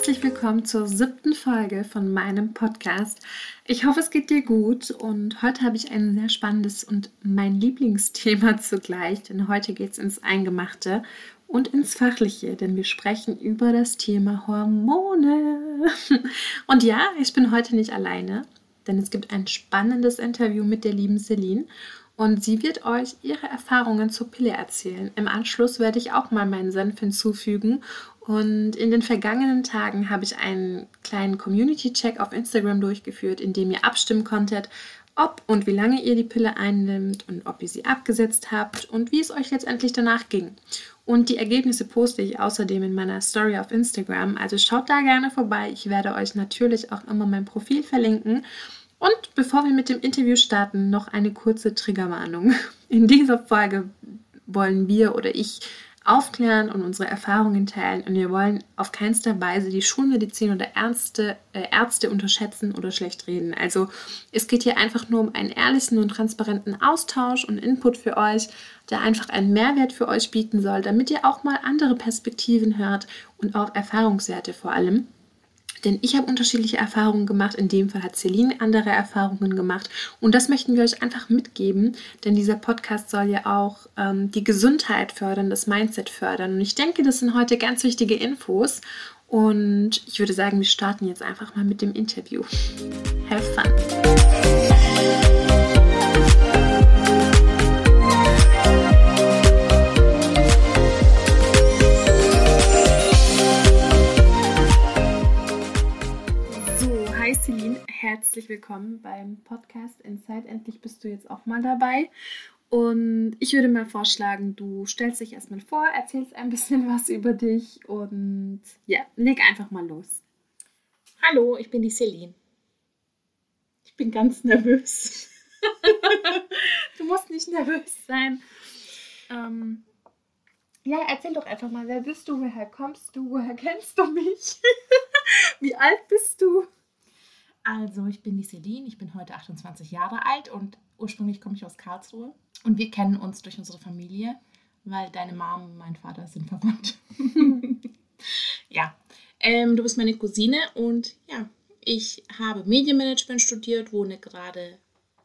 herzlich willkommen zur siebten Folge von meinem Podcast. Ich hoffe, es geht dir gut und heute habe ich ein sehr spannendes und mein Lieblingsthema zugleich, denn heute geht es ins Eingemachte und ins Fachliche, denn wir sprechen über das Thema Hormone. Und ja, ich bin heute nicht alleine, denn es gibt ein spannendes Interview mit der lieben Celine und sie wird euch ihre Erfahrungen zur Pille erzählen. Im Anschluss werde ich auch mal meinen Senf hinzufügen und in den vergangenen Tagen habe ich einen kleinen Community-Check auf Instagram durchgeführt, in dem ihr abstimmen konntet, ob und wie lange ihr die Pille einnimmt und ob ihr sie abgesetzt habt und wie es euch letztendlich danach ging. Und die Ergebnisse poste ich außerdem in meiner Story auf Instagram. Also schaut da gerne vorbei. Ich werde euch natürlich auch immer mein Profil verlinken. Und bevor wir mit dem Interview starten, noch eine kurze Triggerwarnung. In dieser Folge wollen wir oder ich aufklären und unsere Erfahrungen teilen. Und wir wollen auf keinster Weise die Schulmedizin oder Ärzte, äh, Ärzte unterschätzen oder schlecht reden. Also es geht hier einfach nur um einen ehrlichen und transparenten Austausch und Input für euch, der einfach einen Mehrwert für euch bieten soll, damit ihr auch mal andere Perspektiven hört und auch Erfahrungswerte vor allem. Denn ich habe unterschiedliche Erfahrungen gemacht. In dem Fall hat Celine andere Erfahrungen gemacht. Und das möchten wir euch einfach mitgeben. Denn dieser Podcast soll ja auch ähm, die Gesundheit fördern, das Mindset fördern. Und ich denke, das sind heute ganz wichtige Infos. Und ich würde sagen, wir starten jetzt einfach mal mit dem Interview. Have fun! Herzlich willkommen beim Podcast Inside. Endlich bist du jetzt auch mal dabei. Und ich würde mal vorschlagen, du stellst dich erstmal vor, erzählst ein bisschen was über dich und ja, leg einfach mal los. Hallo, ich bin die Celine. Ich bin ganz nervös. du musst nicht nervös sein. Ähm, ja, erzähl doch einfach mal, wer bist du, woher kommst du, woher kennst du mich? Wie alt bist du? Also, ich bin die Celine, ich bin heute 28 Jahre alt und ursprünglich komme ich aus Karlsruhe. Und wir kennen uns durch unsere Familie, weil deine Mom und mein Vater sind verwandt. ja, ähm, du bist meine Cousine und ja, ich habe Medienmanagement studiert, wohne gerade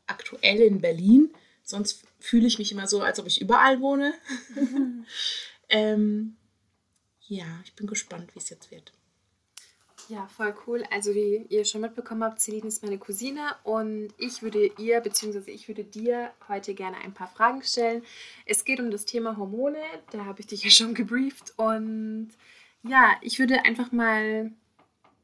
aktuell in Berlin. Sonst fühle ich mich immer so, als ob ich überall wohne. ähm, ja, ich bin gespannt, wie es jetzt wird. Ja, voll cool. Also wie ihr schon mitbekommen habt, Celine ist meine Cousine und ich würde ihr bzw. ich würde dir heute gerne ein paar Fragen stellen. Es geht um das Thema Hormone, da habe ich dich ja schon gebrieft und ja, ich würde einfach mal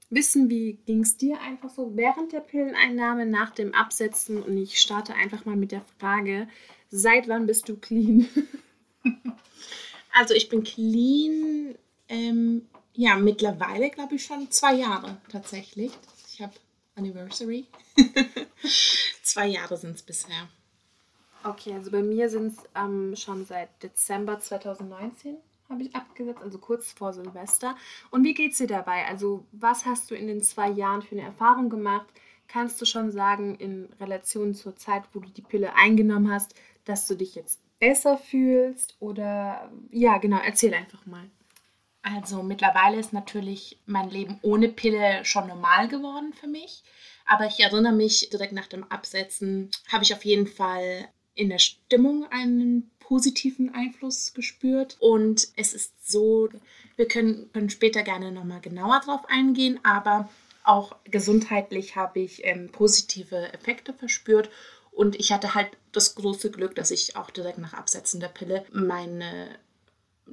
wissen, wie ging es dir einfach so während der Pilleneinnahme, nach dem Absetzen und ich starte einfach mal mit der Frage, seit wann bist du clean? also ich bin clean ähm, ja, mittlerweile glaube ich schon zwei Jahre tatsächlich. Ich habe Anniversary. zwei Jahre sind es bisher. Okay, also bei mir sind es ähm, schon seit Dezember 2019 habe ich abgesetzt, also kurz vor Silvester. Und wie geht es dir dabei? Also was hast du in den zwei Jahren für eine Erfahrung gemacht? Kannst du schon sagen, in Relation zur Zeit, wo du die Pille eingenommen hast, dass du dich jetzt besser fühlst? Oder ja, genau, erzähl einfach mal. Also mittlerweile ist natürlich mein Leben ohne Pille schon normal geworden für mich. Aber ich erinnere mich, direkt nach dem Absetzen habe ich auf jeden Fall in der Stimmung einen positiven Einfluss gespürt. Und es ist so, wir können, können später gerne nochmal genauer drauf eingehen, aber auch gesundheitlich habe ich ähm, positive Effekte verspürt. Und ich hatte halt das große Glück, dass ich auch direkt nach Absetzen der Pille meine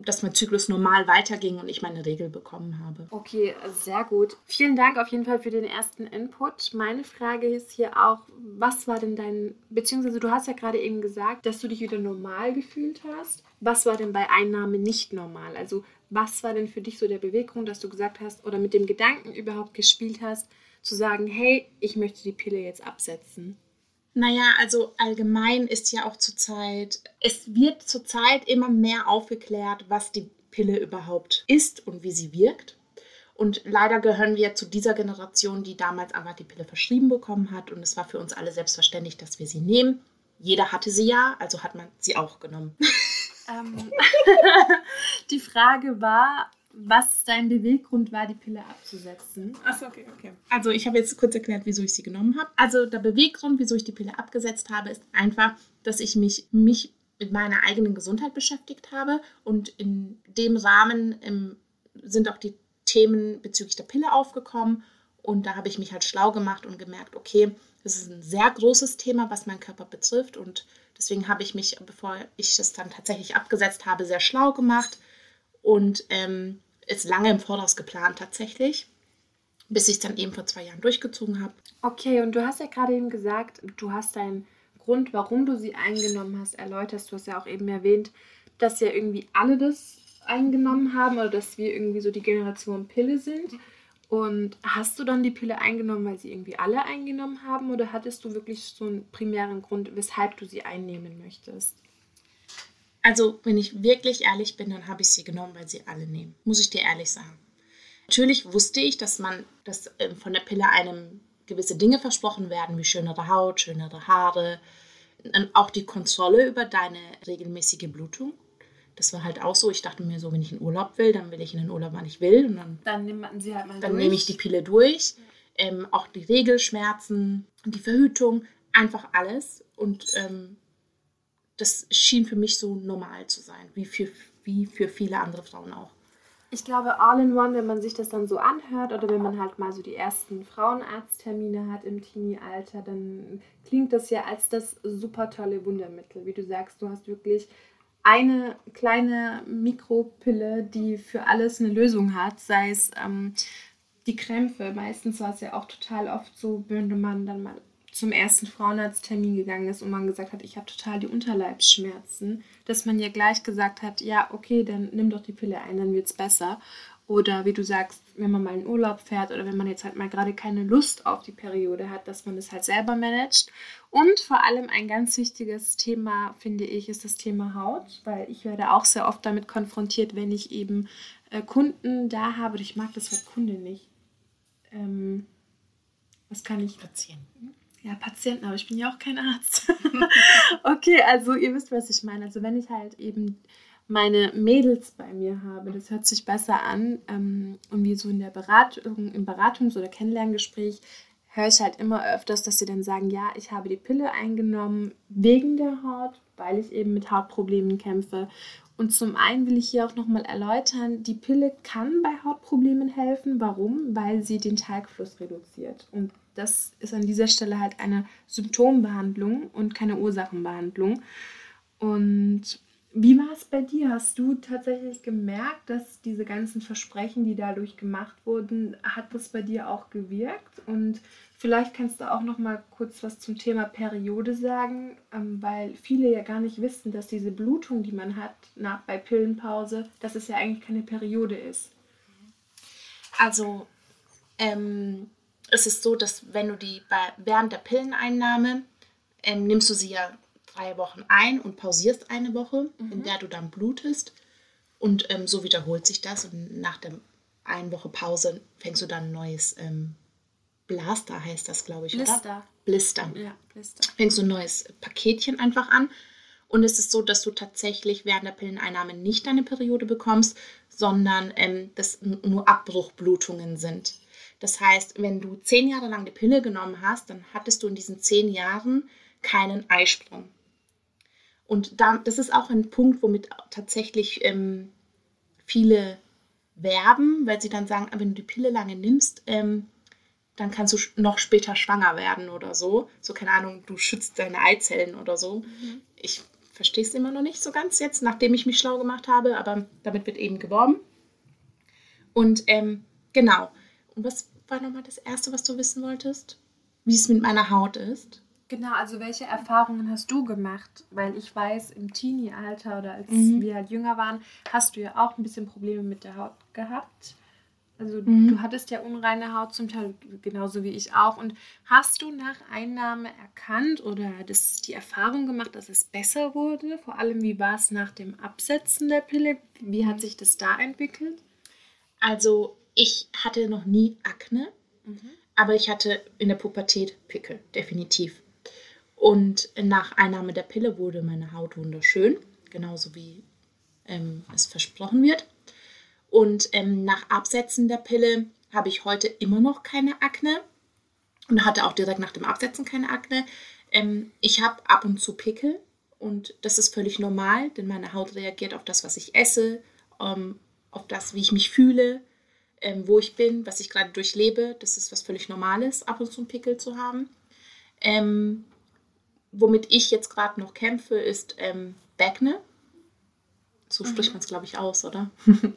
dass mein Zyklus normal weiterging und ich meine Regel bekommen habe. Okay, sehr gut. Vielen Dank auf jeden Fall für den ersten Input. Meine Frage ist hier auch, was war denn dein, beziehungsweise du hast ja gerade eben gesagt, dass du dich wieder normal gefühlt hast. Was war denn bei Einnahme nicht normal? Also was war denn für dich so der Beweggrund, dass du gesagt hast oder mit dem Gedanken überhaupt gespielt hast, zu sagen, hey, ich möchte die Pille jetzt absetzen? Naja, also allgemein ist ja auch zurzeit, es wird zurzeit immer mehr aufgeklärt, was die Pille überhaupt ist und wie sie wirkt. Und leider gehören wir zu dieser Generation, die damals einfach die Pille verschrieben bekommen hat. Und es war für uns alle selbstverständlich, dass wir sie nehmen. Jeder hatte sie ja, also hat man sie auch genommen. Ähm, die Frage war, was dein Beweggrund war, die Pille abzusetzen. Achso, okay, okay. Also ich habe jetzt kurz erklärt, wieso ich sie genommen habe. Also der Beweggrund, wieso ich die Pille abgesetzt habe, ist einfach, dass ich mich, mich mit meiner eigenen Gesundheit beschäftigt habe und in dem Rahmen ähm, sind auch die Themen bezüglich der Pille aufgekommen und da habe ich mich halt schlau gemacht und gemerkt, okay, das ist ein sehr großes Thema, was meinen Körper betrifft und deswegen habe ich mich, bevor ich das dann tatsächlich abgesetzt habe, sehr schlau gemacht und ähm, ist lange im Voraus geplant tatsächlich, bis ich es dann eben vor zwei Jahren durchgezogen habe. Okay, und du hast ja gerade eben gesagt, du hast deinen Grund, warum du sie eingenommen hast, erläuterst. Du hast ja auch eben erwähnt, dass ja irgendwie alle das eingenommen haben oder dass wir irgendwie so die Generation Pille sind. Und hast du dann die Pille eingenommen, weil sie irgendwie alle eingenommen haben oder hattest du wirklich so einen primären Grund, weshalb du sie einnehmen möchtest? Also, wenn ich wirklich ehrlich bin, dann habe ich sie genommen, weil sie alle nehmen. Muss ich dir ehrlich sagen. Natürlich wusste ich, dass man, dass ähm, von der Pille einem gewisse Dinge versprochen werden, wie schönere Haut, schönere Haare, auch die Kontrolle über deine regelmäßige Blutung. Das war halt auch so. Ich dachte mir so, wenn ich in Urlaub will, dann will ich in den Urlaub, wann ich will. Und dann, dann man sie halt mal Dann durch. nehme ich die Pille durch. Ähm, auch die Regelschmerzen, die Verhütung, einfach alles. Und ähm, das schien für mich so normal zu sein, wie für, wie für viele andere Frauen auch. Ich glaube, all in one, wenn man sich das dann so anhört oder wenn man halt mal so die ersten Frauenarzttermine hat im Teenie-Alter, dann klingt das ja als das super tolle Wundermittel. Wie du sagst, du hast wirklich eine kleine Mikropille, die für alles eine Lösung hat, sei es ähm, die Krämpfe. Meistens war es ja auch total oft so, wenn man dann mal zum ersten Frauenarzttermin gegangen ist und man gesagt hat, ich habe total die Unterleibsschmerzen, dass man ja gleich gesagt hat, ja, okay, dann nimm doch die Pille ein, dann wird es besser. Oder wie du sagst, wenn man mal in Urlaub fährt oder wenn man jetzt halt mal gerade keine Lust auf die Periode hat, dass man es halt selber managt. Und vor allem ein ganz wichtiges Thema, finde ich, ist das Thema Haut, weil ich werde auch sehr oft damit konfrontiert, wenn ich eben äh, Kunden da habe. Ich mag das Wort Kunde nicht. Ähm, was kann ich? Patienten. Ja, Patienten, aber ich bin ja auch kein Arzt. okay, also ihr wisst, was ich meine. Also wenn ich halt eben meine Mädels bei mir habe, das hört sich besser an. Ähm, und wie so in der Beratung, im Beratungs- oder Kennenlerngespräch höre ich halt immer öfters, dass sie dann sagen, ja, ich habe die Pille eingenommen wegen der Haut, weil ich eben mit Hautproblemen kämpfe. Und zum einen will ich hier auch nochmal erläutern, die Pille kann bei Hautproblemen helfen. Warum? Weil sie den Talgfluss reduziert. Und das ist an dieser Stelle halt eine Symptombehandlung und keine Ursachenbehandlung. Und wie war es bei dir? Hast du tatsächlich gemerkt, dass diese ganzen Versprechen, die dadurch gemacht wurden, hat das bei dir auch gewirkt? Und vielleicht kannst du auch noch mal kurz was zum Thema Periode sagen, ähm, weil viele ja gar nicht wissen, dass diese Blutung, die man hat nach bei Pillenpause, dass es ja eigentlich keine Periode ist. Also ähm, es ist so, dass wenn du die bei, während der Pilleneinnahme ähm, nimmst du sie ja drei Wochen ein und pausierst eine Woche, mhm. in der du dann blutest. Und ähm, so wiederholt sich das. Und nach der einen Woche Pause fängst du dann ein neues ähm, Blaster, heißt das, glaube ich, Blister. oder? Blister. Ja, Blister. Fängst du ein neues Paketchen einfach an. Und es ist so, dass du tatsächlich während der Pilleneinnahme nicht deine Periode bekommst, sondern ähm, das nur Abbruchblutungen sind. Das heißt, wenn du zehn Jahre lang die Pille genommen hast, dann hattest du in diesen zehn Jahren keinen Eisprung. Und da, das ist auch ein Punkt, womit tatsächlich ähm, viele werben, weil sie dann sagen, wenn du die Pille lange nimmst, ähm, dann kannst du noch später schwanger werden oder so. So, keine Ahnung, du schützt deine Eizellen oder so. Mhm. Ich verstehe es immer noch nicht so ganz jetzt, nachdem ich mich schlau gemacht habe, aber damit wird eben geworben. Und ähm, genau, und was war nochmal das Erste, was du wissen wolltest? Wie es mit meiner Haut ist? Genau, also welche Erfahrungen hast du gemacht? Weil ich weiß, im Teenie-Alter oder als mhm. wir halt jünger waren, hast du ja auch ein bisschen Probleme mit der Haut gehabt. Also mhm. du hattest ja unreine Haut zum Teil, genauso wie ich auch. Und hast du nach Einnahme erkannt oder das, die Erfahrung gemacht, dass es besser wurde? Vor allem, wie war es nach dem Absetzen der Pille? Wie hat sich das da entwickelt? Also ich hatte noch nie Akne, mhm. aber ich hatte in der Pubertät Pickel, definitiv. Und nach Einnahme der Pille wurde meine Haut wunderschön, genauso wie ähm, es versprochen wird. Und ähm, nach Absetzen der Pille habe ich heute immer noch keine Akne und hatte auch direkt nach dem Absetzen keine Akne. Ähm, ich habe ab und zu Pickel und das ist völlig normal, denn meine Haut reagiert auf das, was ich esse, ähm, auf das, wie ich mich fühle, ähm, wo ich bin, was ich gerade durchlebe. Das ist was völlig Normales, ab und zu einen Pickel zu haben. Ähm, womit ich jetzt gerade noch kämpfe, ist ähm, Backne. So mhm. spricht man es, glaube ich, aus, oder?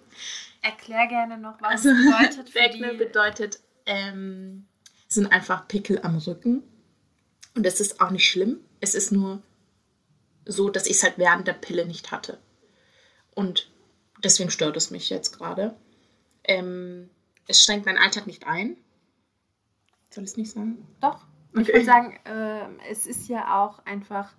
Erklär gerne noch, was also, bedeutet für Backne die... bedeutet, ähm, sind einfach Pickel am Rücken. Und das ist auch nicht schlimm. Es ist nur so, dass ich es halt während der Pille nicht hatte. Und deswegen stört es mich jetzt gerade. Ähm, es schränkt meinen Alltag nicht ein. Soll ich es nicht sagen? Doch. Okay. Ich würde sagen, äh, es ist ja auch einfach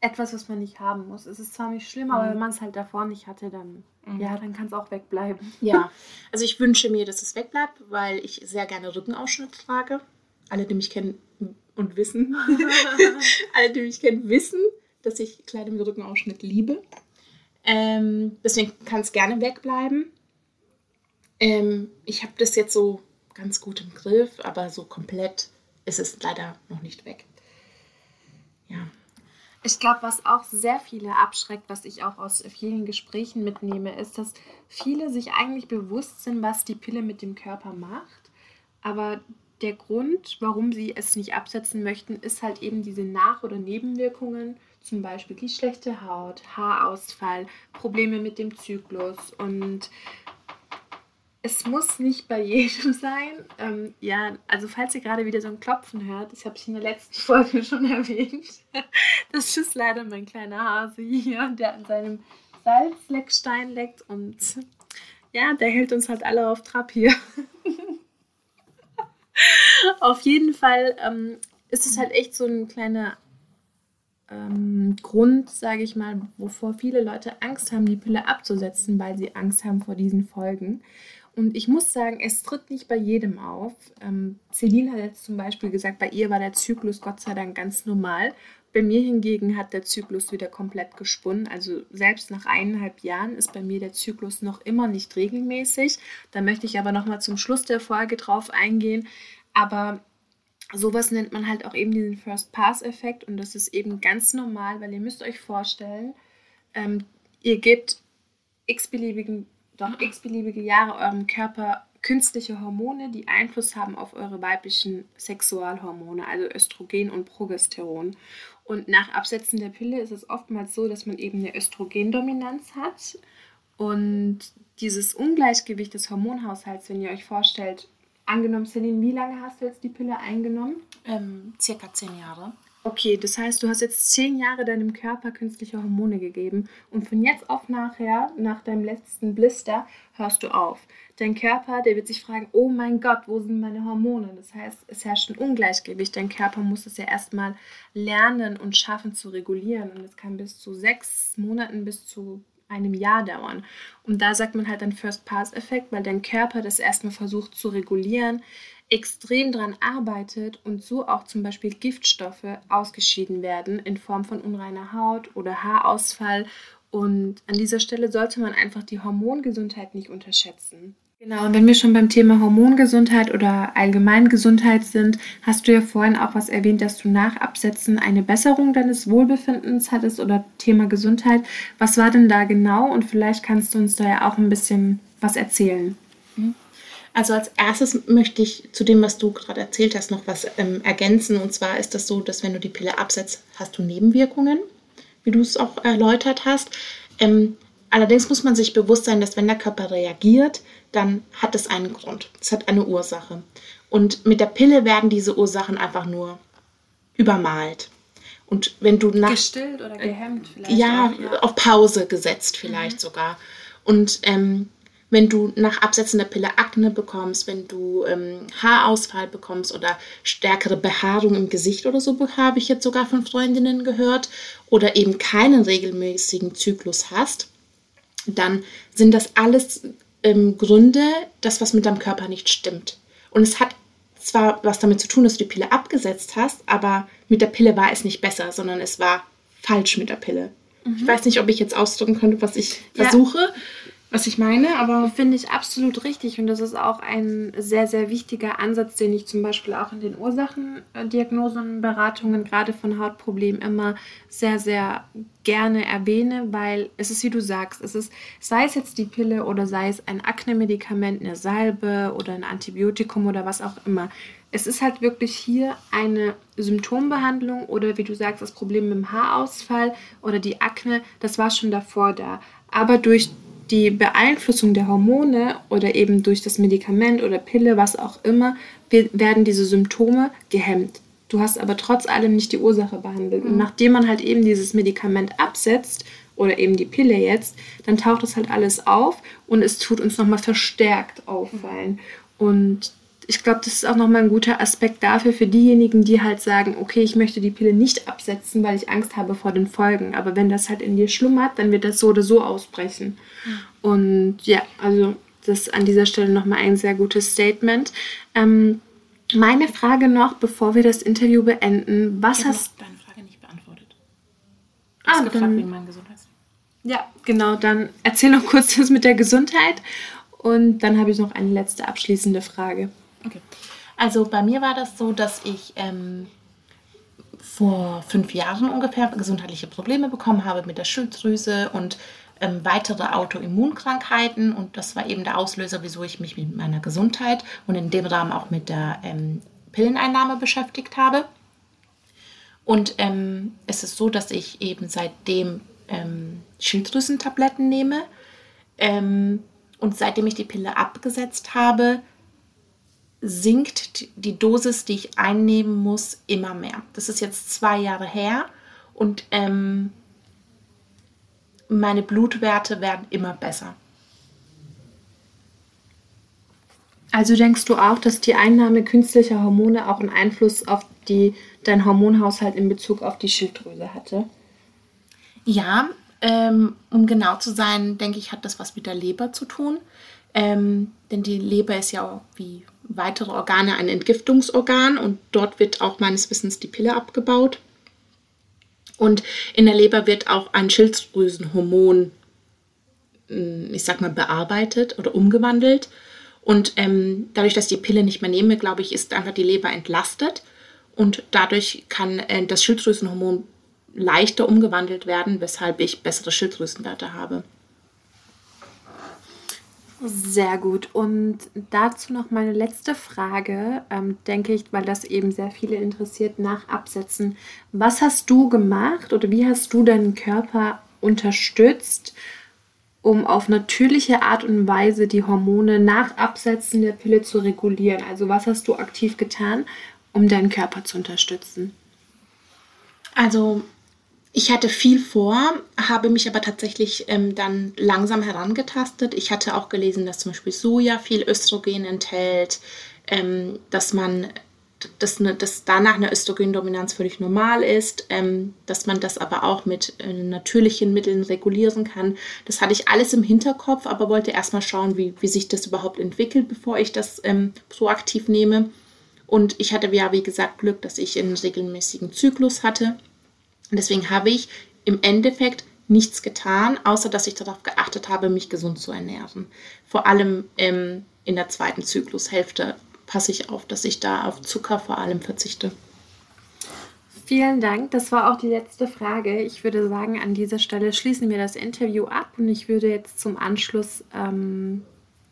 etwas, was man nicht haben muss. Es ist zwar nicht schlimm, aber mhm. wenn man es halt davor nicht hatte, dann, mhm. ja, dann kann es auch wegbleiben. Ja, also ich wünsche mir, dass es wegbleibt, weil ich sehr gerne Rückenausschnitt trage. Alle, die mich kennen und wissen, alle, die mich kennen, wissen, dass ich Kleider mit Rückenausschnitt liebe. Ähm, deswegen kann es gerne wegbleiben. Ähm, ich habe das jetzt so ganz gut im Griff, aber so komplett ist es leider noch nicht weg. Ja. Ich glaube, was auch sehr viele abschreckt, was ich auch aus vielen Gesprächen mitnehme, ist, dass viele sich eigentlich bewusst sind, was die Pille mit dem Körper macht. Aber der Grund, warum sie es nicht absetzen möchten, ist halt eben diese Nach- oder Nebenwirkungen, zum Beispiel die schlechte Haut, Haarausfall, Probleme mit dem Zyklus und es muss nicht bei jedem sein. Ähm, ja, also falls ihr gerade wieder so ein Klopfen hört, das habe ich in der letzten Folge schon erwähnt. Das ist leider mein kleiner Hase hier, der an seinem Salzleckstein leckt und ja, der hält uns halt alle auf Trab hier. auf jeden Fall ähm, ist es halt echt so ein kleiner ähm, Grund, sage ich mal, wovor viele Leute Angst haben, die Pille abzusetzen, weil sie Angst haben vor diesen Folgen. Und ich muss sagen, es tritt nicht bei jedem auf. Ähm, Celine hat jetzt zum Beispiel gesagt, bei ihr war der Zyklus Gott sei Dank ganz normal. Bei mir hingegen hat der Zyklus wieder komplett gesponnen. Also selbst nach eineinhalb Jahren ist bei mir der Zyklus noch immer nicht regelmäßig. Da möchte ich aber nochmal zum Schluss der Folge drauf eingehen. Aber sowas nennt man halt auch eben diesen First-Pass-Effekt. Und das ist eben ganz normal, weil ihr müsst euch vorstellen, ähm, ihr gebt x-beliebigen doch x-beliebige Jahre eurem Körper künstliche Hormone, die Einfluss haben auf eure weiblichen Sexualhormone, also Östrogen und Progesteron. Und nach Absetzen der Pille ist es oftmals so, dass man eben eine Östrogendominanz hat. Und dieses Ungleichgewicht des Hormonhaushalts, wenn ihr euch vorstellt, angenommen, Celine, wie lange hast du jetzt die Pille eingenommen? Ähm, circa zehn Jahre. Okay, das heißt, du hast jetzt zehn Jahre deinem Körper künstliche Hormone gegeben und von jetzt auf nachher, nach deinem letzten Blister, hörst du auf. Dein Körper, der wird sich fragen, oh mein Gott, wo sind meine Hormone? Das heißt, es herrscht ein Ungleichgewicht. Dein Körper muss es ja erstmal lernen und schaffen zu regulieren. Und es kann bis zu sechs Monaten bis zu einem Jahr dauern. Und da sagt man halt dann First-Pass-Effekt, weil dein Körper das erstmal versucht zu regulieren, extrem daran arbeitet und so auch zum Beispiel Giftstoffe ausgeschieden werden in Form von unreiner Haut oder Haarausfall. Und an dieser Stelle sollte man einfach die Hormongesundheit nicht unterschätzen. Genau, und wenn wir schon beim Thema Hormongesundheit oder Allgemeingesundheit sind, hast du ja vorhin auch was erwähnt, dass du nach Absetzen eine Besserung deines Wohlbefindens hattest oder Thema Gesundheit. Was war denn da genau? Und vielleicht kannst du uns da ja auch ein bisschen was erzählen. Also als erstes möchte ich zu dem, was du gerade erzählt hast, noch was ähm, ergänzen. Und zwar ist das so, dass wenn du die Pille absetzt, hast du Nebenwirkungen, wie du es auch erläutert hast. Ähm, allerdings muss man sich bewusst sein, dass wenn der Körper reagiert, dann hat es einen Grund. Es hat eine Ursache. Und mit der Pille werden diese Ursachen einfach nur übermalt. Und wenn du nach. Gestillt oder gehemmt vielleicht. Ja, auch, ja. auf Pause gesetzt vielleicht mhm. sogar. Und ähm, wenn du nach Absetzen der Pille Akne bekommst, wenn du ähm, Haarausfall bekommst oder stärkere Behaarung im Gesicht oder so, habe ich jetzt sogar von Freundinnen gehört, oder eben keinen regelmäßigen Zyklus hast, dann sind das alles ähm, Gründe, dass was mit deinem Körper nicht stimmt. Und es hat zwar was damit zu tun, dass du die Pille abgesetzt hast, aber mit der Pille war es nicht besser, sondern es war falsch mit der Pille. Mhm. Ich weiß nicht, ob ich jetzt ausdrücken könnte, was ich ja. versuche was ich meine, aber. Finde ich absolut richtig und das ist auch ein sehr, sehr wichtiger Ansatz, den ich zum Beispiel auch in den Ursachendiagnosen, Beratungen, gerade von Hautproblemen immer sehr, sehr gerne erwähne, weil es ist, wie du sagst, es ist, sei es jetzt die Pille oder sei es ein Akne-Medikament, eine Salbe oder ein Antibiotikum oder was auch immer. Es ist halt wirklich hier eine Symptombehandlung oder wie du sagst, das Problem mit dem Haarausfall oder die Akne, das war schon davor da. Aber durch die Beeinflussung der Hormone oder eben durch das Medikament oder Pille, was auch immer, werden diese Symptome gehemmt. Du hast aber trotz allem nicht die Ursache behandelt. Und mhm. nachdem man halt eben dieses Medikament absetzt oder eben die Pille jetzt, dann taucht das halt alles auf und es tut uns nochmal verstärkt auffallen. Und ich glaube, das ist auch nochmal ein guter Aspekt dafür, für diejenigen, die halt sagen, okay, ich möchte die Pille nicht absetzen, weil ich Angst habe vor den Folgen. Aber wenn das halt in dir schlummert, dann wird das so oder so ausbrechen. Mhm. Und ja, also das ist an dieser Stelle nochmal ein sehr gutes Statement. Ähm, meine Frage noch, bevor wir das Interview beenden, was ich hast... deine Frage nicht beantwortet. Du ah, dann, wegen meiner Gesundheit. Ja, genau, dann erzähl noch kurz das mit der Gesundheit und dann habe ich noch eine letzte abschließende Frage. Okay. Also bei mir war das so, dass ich ähm, vor fünf Jahren ungefähr gesundheitliche Probleme bekommen habe mit der Schilddrüse und ähm, weitere Autoimmunkrankheiten. Und das war eben der Auslöser, wieso ich mich mit meiner Gesundheit und in dem Rahmen auch mit der ähm, Pilleneinnahme beschäftigt habe. Und ähm, es ist so, dass ich eben seitdem ähm, Schilddrüsentabletten nehme. Ähm, und seitdem ich die Pille abgesetzt habe, sinkt die Dosis, die ich einnehmen muss, immer mehr. Das ist jetzt zwei Jahre her und ähm, meine Blutwerte werden immer besser. Also denkst du auch, dass die Einnahme künstlicher Hormone auch einen Einfluss auf die, deinen Hormonhaushalt in Bezug auf die Schilddrüse hatte? Ja, ähm, um genau zu sein, denke ich, hat das was mit der Leber zu tun. Ähm, denn die Leber ist ja auch wie weitere Organe ein Entgiftungsorgan und dort wird auch meines Wissens die Pille abgebaut. Und in der Leber wird auch ein Schilddrüsenhormon, hm, ich sag mal, bearbeitet oder umgewandelt. Und ähm, dadurch, dass ich die Pille nicht mehr nehme, glaube ich, ist einfach die Leber entlastet. Und dadurch kann äh, das Schilddrüsenhormon leichter umgewandelt werden, weshalb ich bessere Schilddrüsenwerte habe. Sehr gut. Und dazu noch meine letzte Frage, ähm, denke ich, weil das eben sehr viele interessiert, nach Absetzen. Was hast du gemacht oder wie hast du deinen Körper unterstützt, um auf natürliche Art und Weise die Hormone nach Absetzen der Pille zu regulieren? Also was hast du aktiv getan, um deinen Körper zu unterstützen? Also ich hatte viel vor, habe mich aber tatsächlich ähm, dann langsam herangetastet. Ich hatte auch gelesen, dass zum Beispiel Soja viel Östrogen enthält, ähm, dass man dass, ne, dass danach eine Östrogendominanz völlig normal ist, ähm, dass man das aber auch mit äh, natürlichen Mitteln regulieren kann. Das hatte ich alles im Hinterkopf, aber wollte erstmal schauen, wie, wie sich das überhaupt entwickelt, bevor ich das ähm, proaktiv nehme. Und ich hatte ja, wie gesagt, Glück, dass ich einen regelmäßigen Zyklus hatte und deswegen habe ich im Endeffekt nichts getan, außer dass ich darauf geachtet habe, mich gesund zu ernähren. Vor allem ähm, in der zweiten Zyklushälfte passe ich auf, dass ich da auf Zucker vor allem verzichte. Vielen Dank. Das war auch die letzte Frage. Ich würde sagen, an dieser Stelle schließen wir das Interview ab und ich würde jetzt zum Anschluss ähm,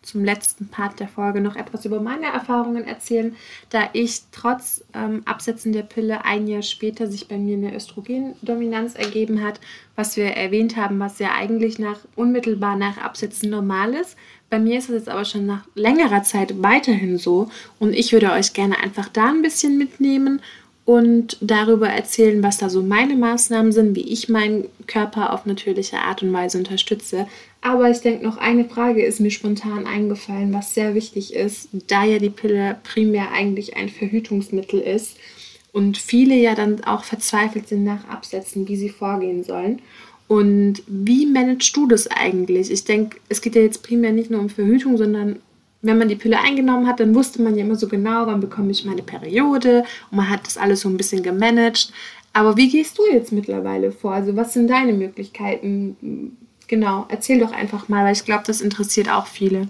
zum letzten Part der Folge noch etwas über meine Erfahrungen erzählen, da ich trotz ähm, Absetzen der Pille ein Jahr später sich bei mir eine Östrogendominanz ergeben hat, was wir erwähnt haben, was ja eigentlich nach unmittelbar nach Absetzen normal ist. Bei mir ist es jetzt aber schon nach längerer Zeit weiterhin so und ich würde euch gerne einfach da ein bisschen mitnehmen und darüber erzählen, was da so meine Maßnahmen sind, wie ich meinen Körper auf natürliche Art und Weise unterstütze. Aber ich denke, noch eine Frage ist mir spontan eingefallen, was sehr wichtig ist, da ja die Pille primär eigentlich ein Verhütungsmittel ist und viele ja dann auch verzweifelt sind nach Absätzen, wie sie vorgehen sollen. Und wie managst du das eigentlich? Ich denke, es geht ja jetzt primär nicht nur um Verhütung, sondern wenn man die Pille eingenommen hat, dann wusste man ja immer so genau, wann bekomme ich meine Periode und man hat das alles so ein bisschen gemanagt. Aber wie gehst du jetzt mittlerweile vor? Also was sind deine Möglichkeiten? Genau, erzähl doch einfach mal, weil ich glaube, das interessiert auch viele.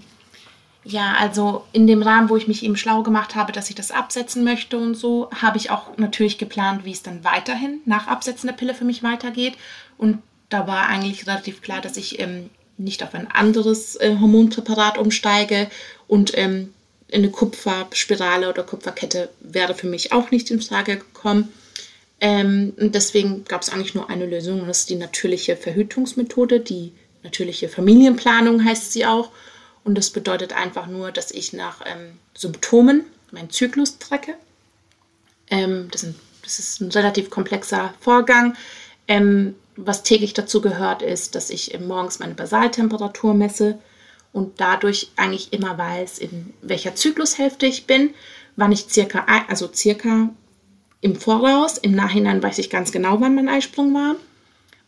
Ja, also in dem Rahmen, wo ich mich eben schlau gemacht habe, dass ich das absetzen möchte und so, habe ich auch natürlich geplant, wie es dann weiterhin nach Absetzen der Pille für mich weitergeht. Und da war eigentlich relativ klar, dass ich ähm, nicht auf ein anderes äh, Hormonpräparat umsteige und ähm, eine Kupferspirale oder Kupferkette wäre für mich auch nicht in Frage gekommen. Ähm, und deswegen gab es eigentlich nur eine Lösung und das ist die natürliche Verhütungsmethode, die natürliche Familienplanung heißt sie auch. Und das bedeutet einfach nur, dass ich nach ähm, Symptomen meinen Zyklus trecke. Ähm, das, sind, das, ist ein relativ komplexer Vorgang. Ähm, was täglich dazu gehört, ist, dass ich morgens meine Basaltemperatur messe und dadurch eigentlich immer weiß, in welcher Zyklushälfte ich bin, wann ich circa, also circa im Voraus, im Nachhinein weiß ich ganz genau, wann mein Eisprung war.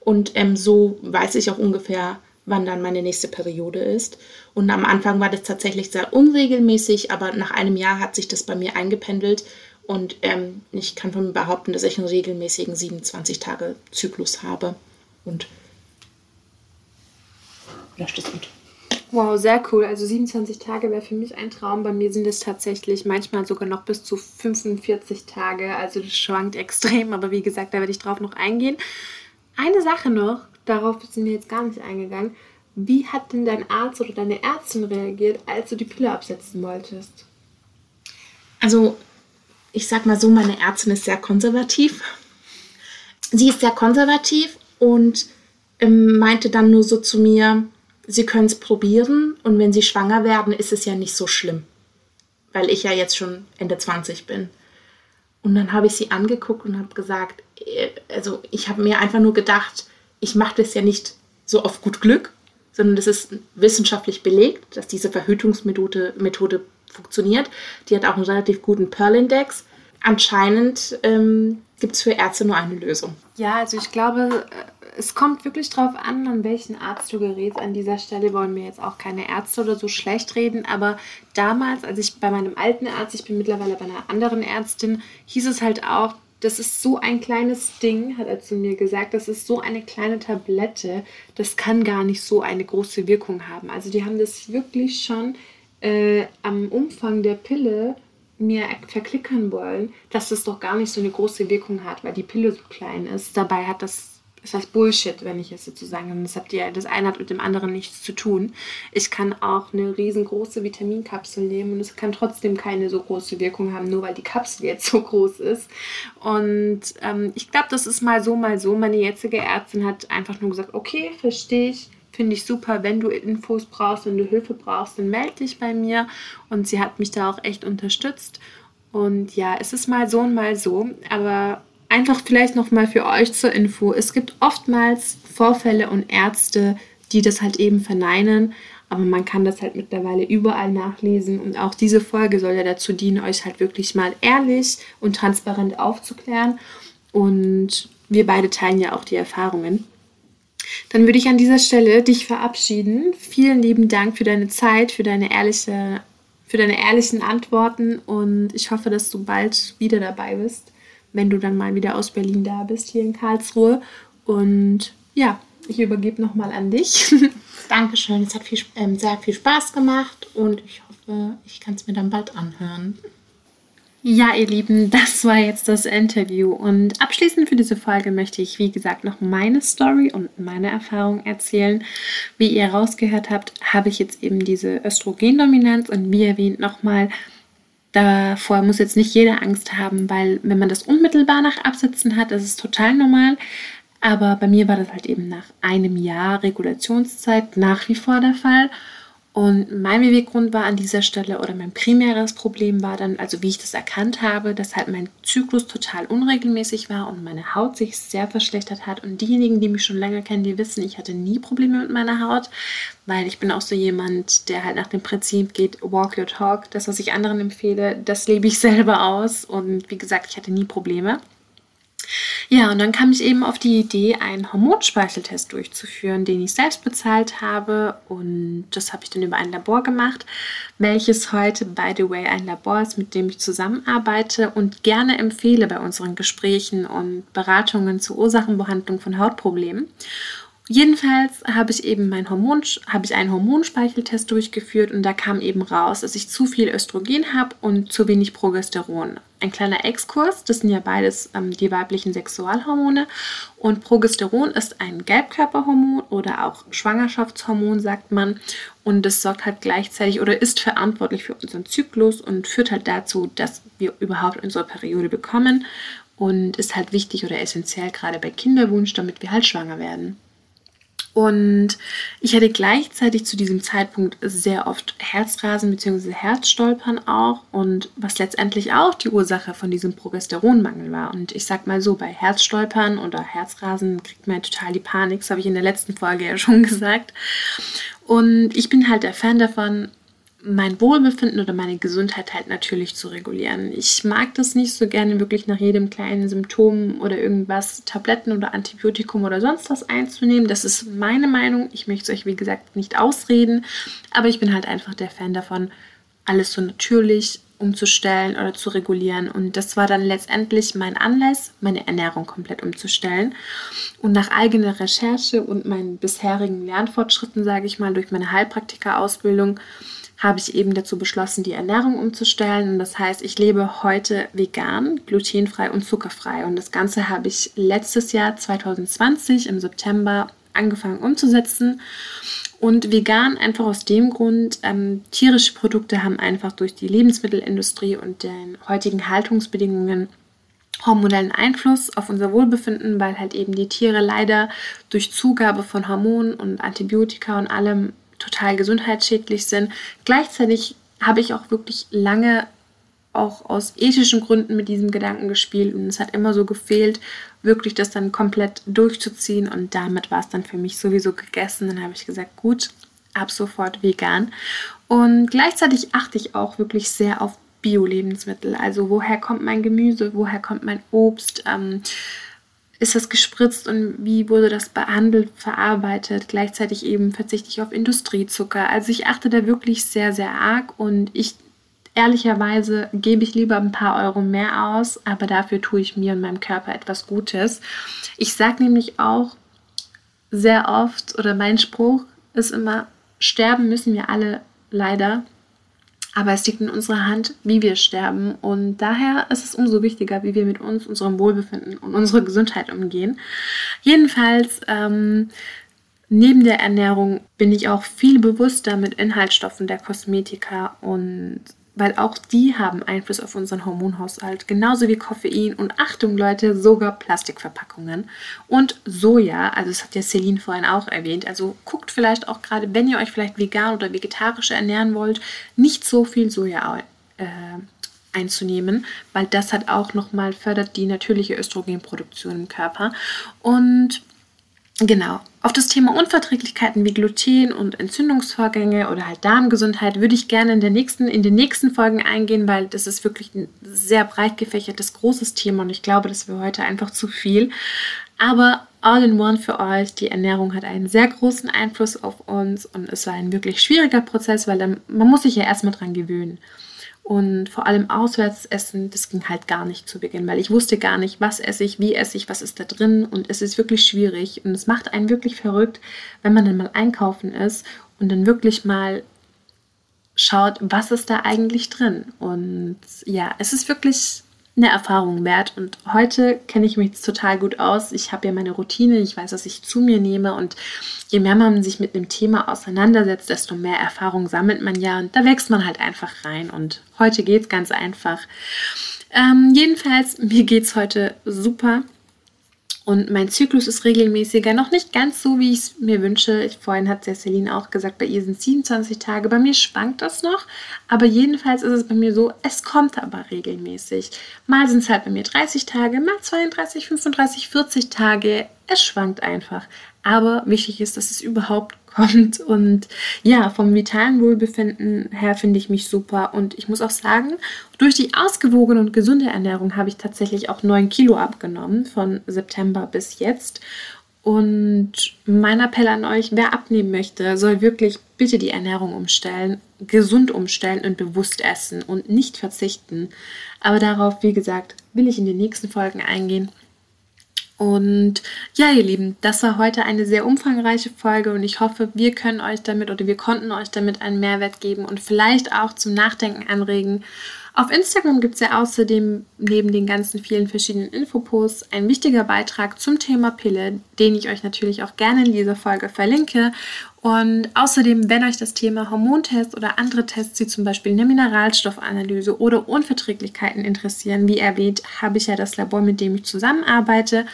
Und ähm, so weiß ich auch ungefähr, wann dann meine nächste Periode ist. Und am Anfang war das tatsächlich sehr unregelmäßig, aber nach einem Jahr hat sich das bei mir eingependelt und ähm, ich kann von mir behaupten, dass ich einen regelmäßigen 27 Tage Zyklus habe. Und löscht es gut. Wow, sehr cool. Also 27 Tage wäre für mich ein Traum. Bei mir sind es tatsächlich manchmal sogar noch bis zu 45 Tage. Also das schwankt extrem, aber wie gesagt, da werde ich drauf noch eingehen. Eine Sache noch, darauf sind wir jetzt gar nicht eingegangen. Wie hat denn dein Arzt oder deine Ärztin reagiert, als du die Pille absetzen wolltest? Also ich sag mal so, meine Ärztin ist sehr konservativ. Sie ist sehr konservativ und ähm, meinte dann nur so zu mir, sie können es probieren und wenn sie schwanger werden, ist es ja nicht so schlimm, weil ich ja jetzt schon Ende 20 bin. Und dann habe ich sie angeguckt und habe gesagt, äh, also ich habe mir einfach nur gedacht, ich mache das ja nicht so auf gut Glück, sondern das ist wissenschaftlich belegt, dass diese Verhütungsmethode Methode funktioniert. Die hat auch einen relativ guten Pearl-Index. Anscheinend ähm, gibt es für Ärzte nur eine Lösung. Ja, also ich glaube, äh, es kommt wirklich darauf an, an welchen Arzt du gerätst. An dieser Stelle wollen wir jetzt auch keine Ärzte oder so schlecht reden, aber damals, als ich bei meinem alten Arzt, ich bin mittlerweile bei einer anderen Ärztin, hieß es halt auch, das ist so ein kleines Ding, hat er zu mir gesagt. Das ist so eine kleine Tablette. Das kann gar nicht so eine große Wirkung haben. Also die haben das wirklich schon äh, am Umfang der Pille mir verklickern wollen, dass das doch gar nicht so eine große Wirkung hat, weil die Pille so klein ist. Dabei hat das ist das Bullshit, wenn ich es sozusagen. Und das habt ihr, das eine hat mit dem anderen nichts zu tun. Ich kann auch eine riesengroße Vitaminkapsel nehmen und es kann trotzdem keine so große Wirkung haben, nur weil die Kapsel jetzt so groß ist. Und ähm, ich glaube, das ist mal so, mal so. Meine jetzige Ärztin hat einfach nur gesagt, okay, verstehe ich Finde ich super. Wenn du Infos brauchst, wenn du Hilfe brauchst, dann melde dich bei mir. Und sie hat mich da auch echt unterstützt. Und ja, es ist mal so und mal so. Aber einfach vielleicht noch mal für euch zur Info. Es gibt oftmals Vorfälle und Ärzte, die das halt eben verneinen. Aber man kann das halt mittlerweile überall nachlesen. Und auch diese Folge soll ja dazu dienen, euch halt wirklich mal ehrlich und transparent aufzuklären. Und wir beide teilen ja auch die Erfahrungen. Dann würde ich an dieser Stelle dich verabschieden. Vielen lieben Dank für deine Zeit, für deine ehrliche, für deine ehrlichen Antworten und ich hoffe, dass du bald wieder dabei bist, wenn du dann mal wieder aus Berlin da bist, hier in Karlsruhe. Und ja, ich übergebe nochmal an dich. Dankeschön, es hat viel, äh, sehr viel Spaß gemacht und ich hoffe, ich kann es mir dann bald anhören. Ja, ihr Lieben, das war jetzt das Interview. Und abschließend für diese Folge möchte ich, wie gesagt, noch meine Story und meine Erfahrung erzählen. Wie ihr rausgehört habt, habe ich jetzt eben diese Östrogendominanz und wie erwähnt nochmal, davor muss jetzt nicht jeder Angst haben, weil wenn man das unmittelbar nach Absetzen hat, das ist total normal. Aber bei mir war das halt eben nach einem Jahr Regulationszeit nach wie vor der Fall. Und mein Beweggrund war an dieser Stelle oder mein primäres Problem war dann, also wie ich das erkannt habe, dass halt mein Zyklus total unregelmäßig war und meine Haut sich sehr verschlechtert hat. Und diejenigen, die mich schon länger kennen, die wissen, ich hatte nie Probleme mit meiner Haut, weil ich bin auch so jemand, der halt nach dem Prinzip geht, walk your talk. Das, was ich anderen empfehle, das lebe ich selber aus. Und wie gesagt, ich hatte nie Probleme. Ja, und dann kam ich eben auf die Idee, einen Hormonspeicheltest durchzuführen, den ich selbst bezahlt habe. Und das habe ich dann über ein Labor gemacht, welches heute, by the way, ein Labor ist, mit dem ich zusammenarbeite und gerne empfehle bei unseren Gesprächen und Beratungen zur Ursachenbehandlung von Hautproblemen. Jedenfalls habe ich eben mein Hormon, habe ich einen Hormonspeicheltest durchgeführt und da kam eben raus, dass ich zu viel Östrogen habe und zu wenig Progesteron. Ein kleiner Exkurs, das sind ja beides ähm, die weiblichen Sexualhormone und Progesteron ist ein Gelbkörperhormon oder auch Schwangerschaftshormon, sagt man. Und das sorgt halt gleichzeitig oder ist verantwortlich für unseren Zyklus und führt halt dazu, dass wir überhaupt unsere Periode bekommen und ist halt wichtig oder essentiell gerade bei Kinderwunsch, damit wir halt schwanger werden. Und ich hatte gleichzeitig zu diesem Zeitpunkt sehr oft Herzrasen bzw. Herzstolpern auch und was letztendlich auch die Ursache von diesem Progesteronmangel war. Und ich sag mal so, bei Herzstolpern oder Herzrasen kriegt man total die Panik, das habe ich in der letzten Folge ja schon gesagt. Und ich bin halt der Fan davon, mein Wohlbefinden oder meine Gesundheit halt natürlich zu regulieren. Ich mag das nicht so gerne, wirklich nach jedem kleinen Symptom oder irgendwas Tabletten oder Antibiotikum oder sonst was einzunehmen. Das ist meine Meinung. Ich möchte es euch, wie gesagt, nicht ausreden, aber ich bin halt einfach der Fan davon, alles so natürlich umzustellen oder zu regulieren. Und das war dann letztendlich mein Anlass, meine Ernährung komplett umzustellen. Und nach eigener Recherche und meinen bisherigen Lernfortschritten, sage ich mal, durch meine Heilpraktika-Ausbildung, habe ich eben dazu beschlossen, die Ernährung umzustellen. Und das heißt, ich lebe heute vegan, glutenfrei und zuckerfrei. Und das Ganze habe ich letztes Jahr 2020 im September angefangen umzusetzen. Und vegan einfach aus dem Grund, ähm, tierische Produkte haben einfach durch die Lebensmittelindustrie und den heutigen Haltungsbedingungen hormonellen Einfluss auf unser Wohlbefinden, weil halt eben die Tiere leider durch Zugabe von Hormonen und Antibiotika und allem total gesundheitsschädlich sind. Gleichzeitig habe ich auch wirklich lange auch aus ethischen Gründen mit diesem Gedanken gespielt und es hat immer so gefehlt, wirklich das dann komplett durchzuziehen und damit war es dann für mich sowieso gegessen. Dann habe ich gesagt, gut, ab sofort vegan. Und gleichzeitig achte ich auch wirklich sehr auf Bio-Lebensmittel. Also woher kommt mein Gemüse, woher kommt mein Obst? Ähm, ist das gespritzt und wie wurde das behandelt, verarbeitet. Gleichzeitig eben verzichte ich auf Industriezucker. Also ich achte da wirklich sehr, sehr arg und ich ehrlicherweise gebe ich lieber ein paar Euro mehr aus, aber dafür tue ich mir und meinem Körper etwas Gutes. Ich sage nämlich auch sehr oft oder mein Spruch ist immer, sterben müssen wir alle leider aber es liegt in unserer Hand, wie wir sterben. Und daher ist es umso wichtiger, wie wir mit uns, unserem Wohlbefinden und unserer Gesundheit umgehen. Jedenfalls, ähm, neben der Ernährung bin ich auch viel bewusster mit Inhaltsstoffen der Kosmetika und weil auch die haben Einfluss auf unseren Hormonhaushalt, genauso wie Koffein und Achtung Leute, sogar Plastikverpackungen. Und Soja, also das hat ja Celine vorhin auch erwähnt, also guckt vielleicht auch gerade, wenn ihr euch vielleicht vegan oder vegetarisch ernähren wollt, nicht so viel Soja äh, einzunehmen, weil das hat auch nochmal fördert die natürliche Östrogenproduktion im Körper. Und Genau. Auf das Thema Unverträglichkeiten wie Gluten und Entzündungsvorgänge oder halt Darmgesundheit würde ich gerne in, der nächsten, in den nächsten Folgen eingehen, weil das ist wirklich ein sehr breit gefächertes, großes Thema und ich glaube, das wäre heute einfach zu viel. Aber all in one für euch, die Ernährung hat einen sehr großen Einfluss auf uns und es war ein wirklich schwieriger Prozess, weil man muss sich ja erstmal dran gewöhnen. Und vor allem auswärts essen, das ging halt gar nicht zu Beginn, weil ich wusste gar nicht, was esse ich, wie esse ich, was ist da drin. Und es ist wirklich schwierig. Und es macht einen wirklich verrückt, wenn man dann mal einkaufen ist und dann wirklich mal schaut, was ist da eigentlich drin. Und ja, es ist wirklich eine Erfahrung wert. Und heute kenne ich mich total gut aus. Ich habe ja meine Routine, ich weiß, was ich zu mir nehme. Und je mehr man sich mit einem Thema auseinandersetzt, desto mehr Erfahrung sammelt man ja. Und da wächst man halt einfach rein. Und heute geht es ganz einfach. Ähm, jedenfalls, mir geht es heute super. Und mein Zyklus ist regelmäßiger, noch nicht ganz so, wie ich es mir wünsche. Vorhin hat Celine auch gesagt, bei ihr sind 27 Tage. Bei mir schwankt das noch, aber jedenfalls ist es bei mir so, es kommt aber regelmäßig. Mal sind es halt bei mir 30 Tage, mal 32, 35, 40 Tage. Es schwankt einfach. Aber wichtig ist, dass es überhaupt kommt. Und ja, vom vitalen Wohlbefinden her finde ich mich super. Und ich muss auch sagen, durch die ausgewogene und gesunde Ernährung habe ich tatsächlich auch 9 Kilo abgenommen von September bis jetzt. Und mein Appell an euch, wer abnehmen möchte, soll wirklich bitte die Ernährung umstellen, gesund umstellen und bewusst essen und nicht verzichten. Aber darauf, wie gesagt, will ich in den nächsten Folgen eingehen. Und ja, ihr Lieben, das war heute eine sehr umfangreiche Folge und ich hoffe, wir können euch damit oder wir konnten euch damit einen Mehrwert geben und vielleicht auch zum Nachdenken anregen. Auf Instagram gibt es ja außerdem neben den ganzen vielen verschiedenen Infoposts ein wichtiger Beitrag zum Thema Pille, den ich euch natürlich auch gerne in dieser Folge verlinke. Und außerdem, wenn euch das Thema Hormontest oder andere Tests, wie zum Beispiel eine Mineralstoffanalyse oder Unverträglichkeiten interessieren, wie erwähnt, habe ich ja das Labor, mit dem ich zusammenarbeite.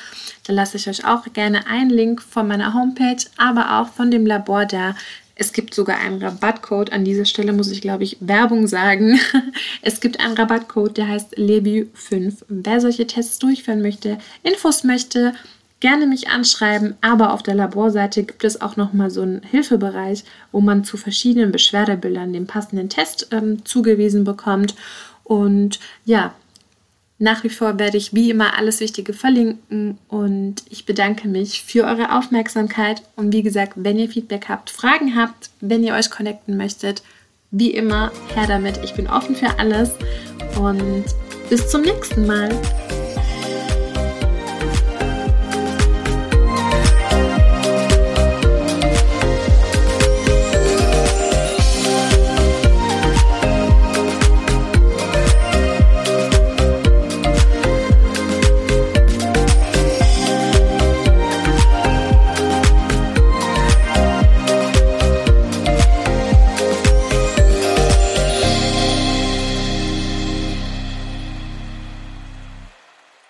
Da lasse ich euch auch gerne einen Link von meiner Homepage, aber auch von dem Labor da. Es gibt sogar einen Rabattcode. An dieser Stelle muss ich, glaube ich, Werbung sagen. Es gibt einen Rabattcode, der heißt LEBI5. Wer solche Tests durchführen möchte, Infos möchte, gerne mich anschreiben, aber auf der Laborseite gibt es auch noch mal so einen Hilfebereich, wo man zu verschiedenen Beschwerdebildern den passenden Test ähm, zugewiesen bekommt. Und ja, nach wie vor werde ich wie immer alles Wichtige verlinken und ich bedanke mich für eure Aufmerksamkeit. Und wie gesagt, wenn ihr Feedback habt, Fragen habt, wenn ihr euch connecten möchtet, wie immer, her damit. Ich bin offen für alles und bis zum nächsten Mal.